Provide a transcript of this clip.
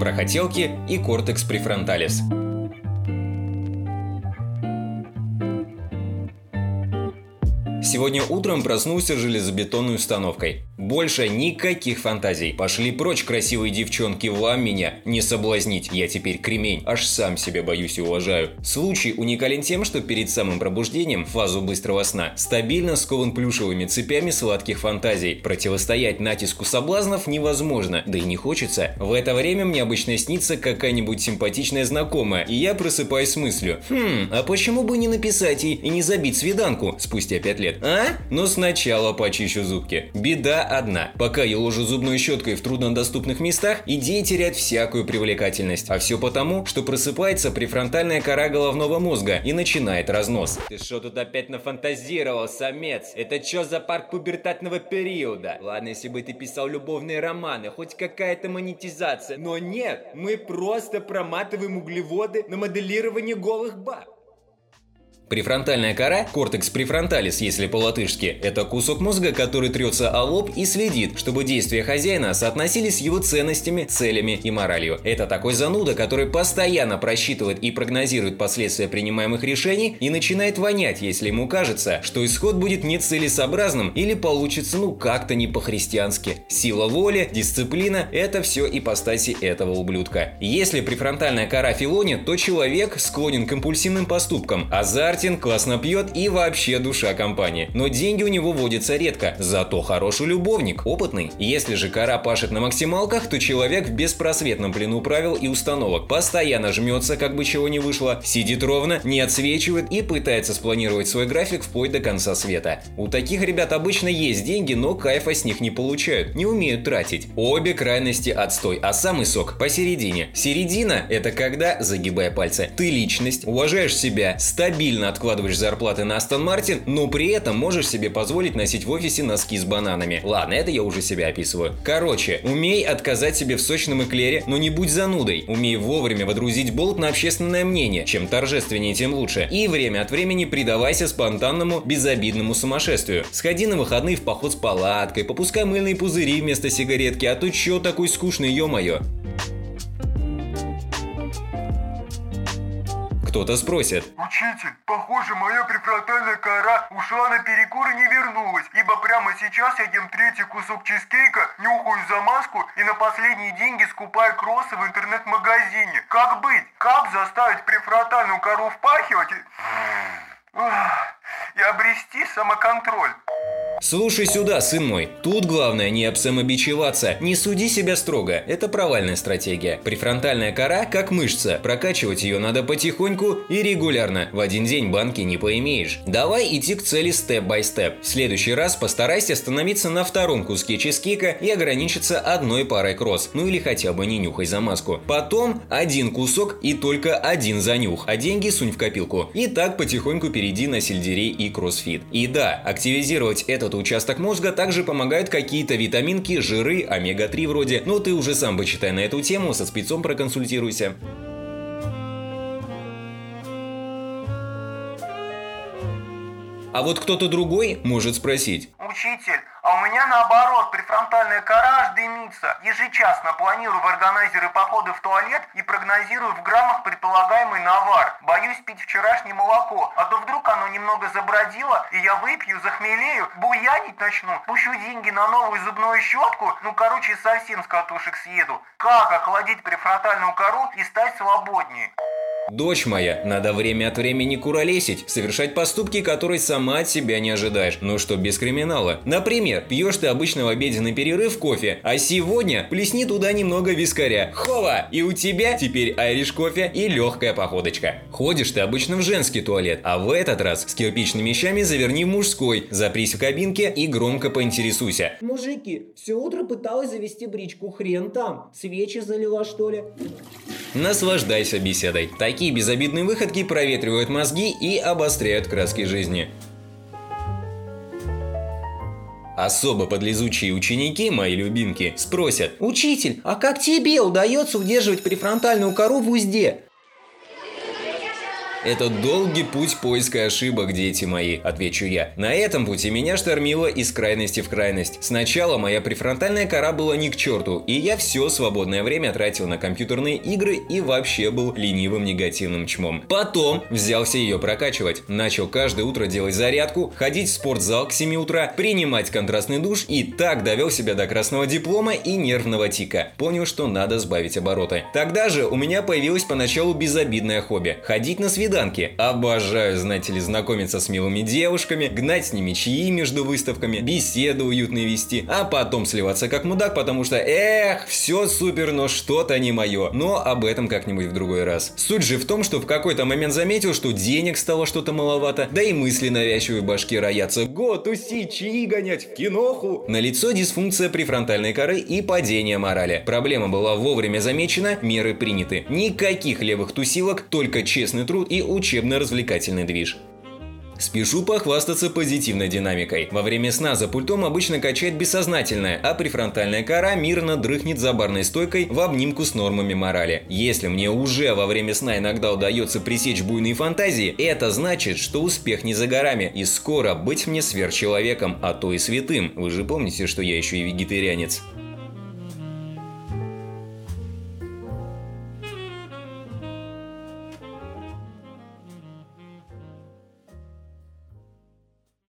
про хотелки и кортекс префронталис. Сегодня утром проснулся железобетонной установкой. Больше никаких фантазий. Пошли прочь, красивые девчонки, вам меня не соблазнить. Я теперь кремень, аж сам себя боюсь и уважаю. Случай уникален тем, что перед самым пробуждением, фазу быстрого сна, стабильно скован плюшевыми цепями сладких фантазий. Противостоять натиску соблазнов невозможно, да и не хочется. В это время мне обычно снится какая-нибудь симпатичная знакомая, и я просыпаюсь с мыслью, хм, а почему бы не написать ей и не забить свиданку спустя пять лет, а? Но сначала почищу зубки. Беда одна. Пока я ложу зубной щеткой в труднодоступных местах, идея теряет всякую привлекательность. А все потому, что просыпается префронтальная кора головного мозга и начинает разнос. Ты что тут опять нафантазировал, самец? Это что за парк пубертатного периода? Ладно, если бы ты писал любовные романы, хоть какая-то монетизация. Но нет, мы просто проматываем углеводы на моделирование голых баб. Префронтальная кора, кортекс префронталис, если по-латышски, это кусок мозга, который трется о лоб и следит, чтобы действия хозяина соотносились с его ценностями, целями и моралью. Это такой зануда, который постоянно просчитывает и прогнозирует последствия принимаемых решений и начинает вонять, если ему кажется, что исход будет нецелесообразным или получится ну как-то не по-христиански. Сила воли, дисциплина – это все ипостаси этого ублюдка. Если префронтальная кора филонит, то человек склонен к импульсивным поступкам, азарт Мартин классно пьет и вообще душа компании. Но деньги у него водятся редко, зато хороший любовник, опытный. Если же кора пашет на максималках, то человек в беспросветном плену правил и установок. Постоянно жмется, как бы чего не вышло, сидит ровно, не отсвечивает и пытается спланировать свой график вплоть до конца света. У таких ребят обычно есть деньги, но кайфа с них не получают, не умеют тратить. Обе крайности отстой, а самый сок посередине. Середина – это когда, загибая пальцы, ты личность, уважаешь себя, стабильно откладываешь зарплаты на Астон Мартин, но при этом можешь себе позволить носить в офисе носки с бананами. Ладно, это я уже себя описываю. Короче, умей отказать себе в сочном эклере, но не будь занудой. Умей вовремя водрузить болт на общественное мнение. Чем торжественнее, тем лучше. И время от времени предавайся спонтанному, безобидному сумасшествию. Сходи на выходные в поход с палаткой, попускай мыльные пузыри вместо сигаретки, а то чё такой скучный, ё-моё. Кто-то спросит. Учитель, похоже, моя префронтальная кора ушла на перекур и не вернулась, ибо прямо сейчас я ем третий кусок чизкейка, нюхаю замазку и на последние деньги скупаю кроссы в интернет-магазине. Как быть? Как заставить префронтальную кору впахивать и... и обрести самоконтроль? Слушай сюда, сын мой. Тут главное не обсамобичеваться. Не суди себя строго. Это провальная стратегия. Префронтальная кора как мышца. Прокачивать ее надо потихоньку и регулярно. В один день банки не поимеешь. Давай идти к цели степ-бай-степ. В следующий раз постарайся остановиться на втором куске чизкейка и ограничиться одной парой кросс. Ну или хотя бы не нюхай замазку. Потом один кусок и только один занюх. А деньги сунь в копилку. И так потихоньку перейди на сельдерей и кроссфит. И да, активизировать этот этот участок мозга также помогают какие-то витаминки, жиры, омега-3 вроде. Но ты уже сам почитай на эту тему, со спецом проконсультируйся. А вот кто-то другой может спросить. Учитель, а у меня наоборот, префронтальная кора дымится. Ежечасно планирую в органайзеры походы в туалет и прогнозирую в граммах предполагаемый навар. Боюсь пить вчерашнее молоко, а то вдруг оно немного забродило, и я выпью, захмелею, буянить начну, пущу деньги на новую зубную щетку, ну короче совсем с катушек съеду. Как охладить префронтальную кору и стать свободнее? Дочь моя, надо время от времени куролесить, совершать поступки, которые сама от себя не ожидаешь, но что без криминала. Например, пьешь ты обычно в обеденный перерыв кофе, а сегодня плесни туда немного вискаря. Хова! И у тебя теперь айриш кофе и легкая походочка. Ходишь ты обычно в женский туалет, а в этот раз с кирпичными вещами заверни в мужской, запрись в кабинке и громко поинтересуйся. Мужики, все утро пыталась завести бричку, хрен там. Свечи залила что ли? Наслаждайся беседой. Такие безобидные выходки проветривают мозги и обостряют краски жизни. Особо подлезучие ученики, мои любимки, спросят «Учитель, а как тебе удается удерживать префронтальную кору в узде?» Это долгий путь поиска ошибок, дети мои, отвечу я. На этом пути меня штормило из крайности в крайность. Сначала моя префронтальная кора была ни к черту, и я все свободное время тратил на компьютерные игры и вообще был ленивым негативным чмом. Потом взялся ее прокачивать. Начал каждое утро делать зарядку, ходить в спортзал к 7 утра, принимать контрастный душ и так довел себя до красного диплома и нервного тика. Понял, что надо сбавить обороты. Тогда же у меня появилось поначалу безобидное хобби – ходить на свидание свиданки. Обожаю, знаете ли, знакомиться с милыми девушками, гнать с ними чаи между выставками, беседы уютные вести, а потом сливаться как мудак, потому что, эх, все супер, но что-то не мое. Но об этом как-нибудь в другой раз. Суть же в том, что в какой-то момент заметил, что денег стало что-то маловато, да и мысли навязчивые башки роятся. Го, тусить, чаи гонять, в киноху. На лицо дисфункция префронтальной коры и падение морали. Проблема была вовремя замечена, меры приняты. Никаких левых тусилок, только честный труд учебно-развлекательный движ. Спешу похвастаться позитивной динамикой. Во время сна за пультом обычно качает бессознательное, а префронтальная кора мирно дрыхнет за барной стойкой в обнимку с нормами морали. Если мне уже во время сна иногда удается пресечь буйные фантазии, это значит, что успех не за горами, и скоро быть мне сверхчеловеком, а то и святым. Вы же помните, что я еще и вегетарианец.